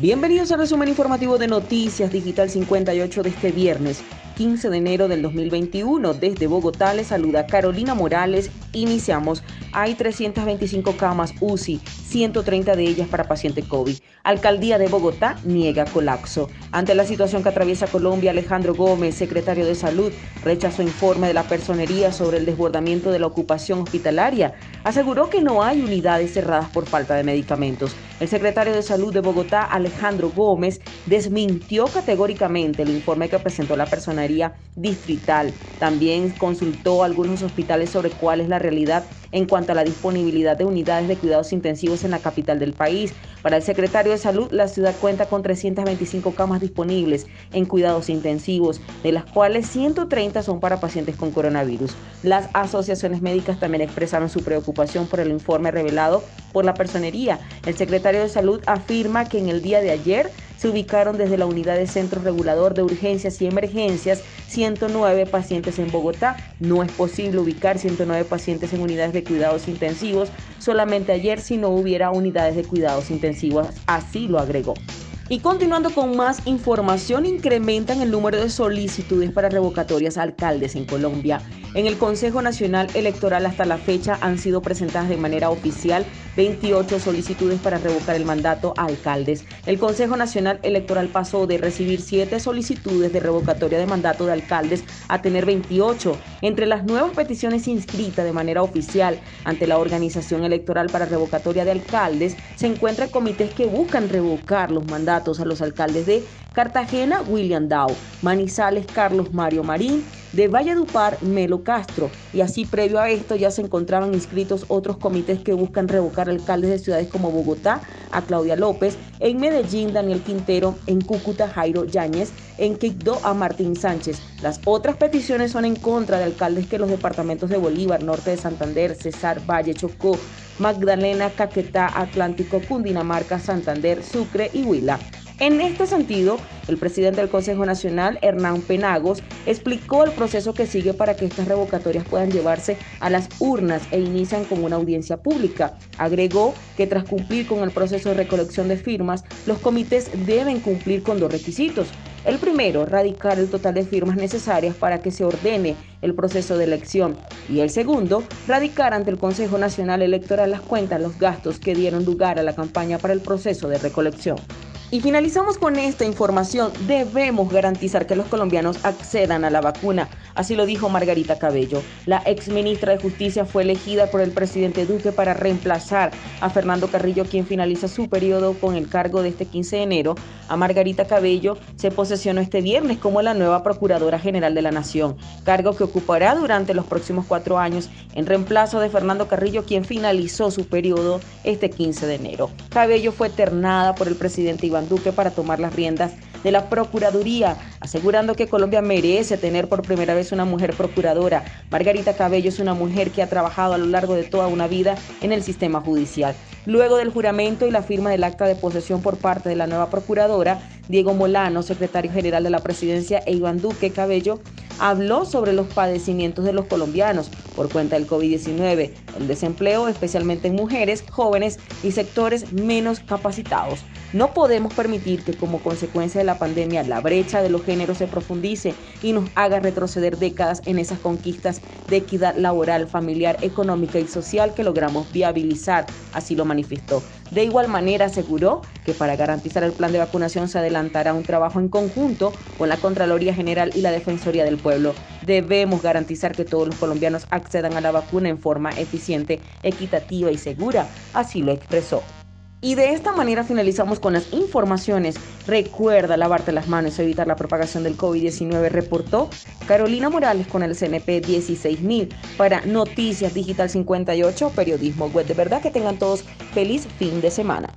Bienvenidos al resumen informativo de Noticias Digital 58 de este viernes, 15 de enero del 2021. Desde Bogotá les saluda Carolina Morales. Iniciamos. Hay 325 camas UCI, 130 de ellas para paciente COVID. Alcaldía de Bogotá niega colapso. Ante la situación que atraviesa Colombia, Alejandro Gómez, secretario de Salud, rechazó informe de la personería sobre el desbordamiento de la ocupación hospitalaria. Aseguró que no hay unidades cerradas por falta de medicamentos. El secretario de Salud de Bogotá, Alejandro Gómez, desmintió categóricamente el informe que presentó la personería distrital. También consultó a algunos hospitales sobre cuál es la realidad en cuanto a la disponibilidad de unidades de cuidados intensivos en la capital del país. Para el secretario de Salud, la ciudad cuenta con 325 camas disponibles en cuidados intensivos, de las cuales 130 son para pacientes con coronavirus. Las asociaciones médicas también expresaron su preocupación por el informe revelado por la personería. El secretario de Salud afirma que en el día de ayer se ubicaron desde la unidad de centro regulador de urgencias y emergencias 109 pacientes en Bogotá. No es posible ubicar 109 pacientes en unidades de cuidados intensivos solamente ayer si no hubiera unidades de cuidados intensivos, así lo agregó. Y continuando con más información, incrementan el número de solicitudes para revocatorias alcaldes en Colombia. En el Consejo Nacional Electoral hasta la fecha han sido presentadas de manera oficial 28 solicitudes para revocar el mandato a alcaldes. El Consejo Nacional Electoral pasó de recibir 7 solicitudes de revocatoria de mandato de alcaldes a tener 28. Entre las nuevas peticiones inscritas de manera oficial ante la Organización Electoral para Revocatoria de Alcaldes se encuentran comités que buscan revocar los mandatos a los alcaldes de Cartagena, William Dow, Manizales, Carlos Mario Marín, de Valledupar, Melo Castro. Y así previo a esto ya se encontraban inscritos otros comités que buscan revocar alcaldes de ciudades como Bogotá, a Claudia López, en Medellín, Daniel Quintero, en Cúcuta, Jairo Yáñez, en Quibdó, a Martín Sánchez. Las otras peticiones son en contra de alcaldes que los departamentos de Bolívar, Norte de Santander, Cesar, Valle, Chocó, Magdalena, Caquetá, Atlántico, Cundinamarca, Santander, Sucre y Huila. En este sentido, el presidente del Consejo Nacional, Hernán Penagos, explicó el proceso que sigue para que estas revocatorias puedan llevarse a las urnas e inician con una audiencia pública. Agregó que tras cumplir con el proceso de recolección de firmas, los comités deben cumplir con dos requisitos. El primero, radicar el total de firmas necesarias para que se ordene el proceso de elección. Y el segundo, radicar ante el Consejo Nacional Electoral las cuentas, los gastos que dieron lugar a la campaña para el proceso de recolección. Y finalizamos con esta información. Debemos garantizar que los colombianos accedan a la vacuna. Así lo dijo Margarita Cabello. La ex ministra de Justicia fue elegida por el presidente Duque para reemplazar a Fernando Carrillo, quien finaliza su periodo con el cargo de este 15 de enero. A Margarita Cabello se posesionó este viernes como la nueva Procuradora General de la Nación, cargo que ocupará durante los próximos cuatro años en reemplazo de Fernando Carrillo, quien finalizó su periodo este 15 de enero. Cabello fue ternada por el presidente Iván Duque para tomar las riendas de la Procuraduría, asegurando que Colombia merece tener por primera vez una mujer procuradora. Margarita Cabello es una mujer que ha trabajado a lo largo de toda una vida en el sistema judicial. Luego del juramento y la firma del acta de posesión por parte de la nueva procuradora, Diego Molano, secretario general de la presidencia, e Iván Duque Cabello, habló sobre los padecimientos de los colombianos por cuenta del COVID-19, el desempleo especialmente en mujeres, jóvenes y sectores menos capacitados. No podemos permitir que como consecuencia de la pandemia la brecha de los géneros se profundice y nos haga retroceder décadas en esas conquistas de equidad laboral, familiar, económica y social que logramos viabilizar, así lo manifestó. De igual manera aseguró que para garantizar el plan de vacunación se adelantará un trabajo en conjunto con la Contraloría General y la Defensoría del Pueblo. Debemos garantizar que todos los colombianos accedan a la vacuna en forma eficiente, equitativa y segura, así lo expresó. Y de esta manera finalizamos con las informaciones. Recuerda lavarte las manos y evitar la propagación del COVID-19, reportó Carolina Morales con el CNP 16000 para Noticias Digital 58, periodismo web. De verdad que tengan todos feliz fin de semana.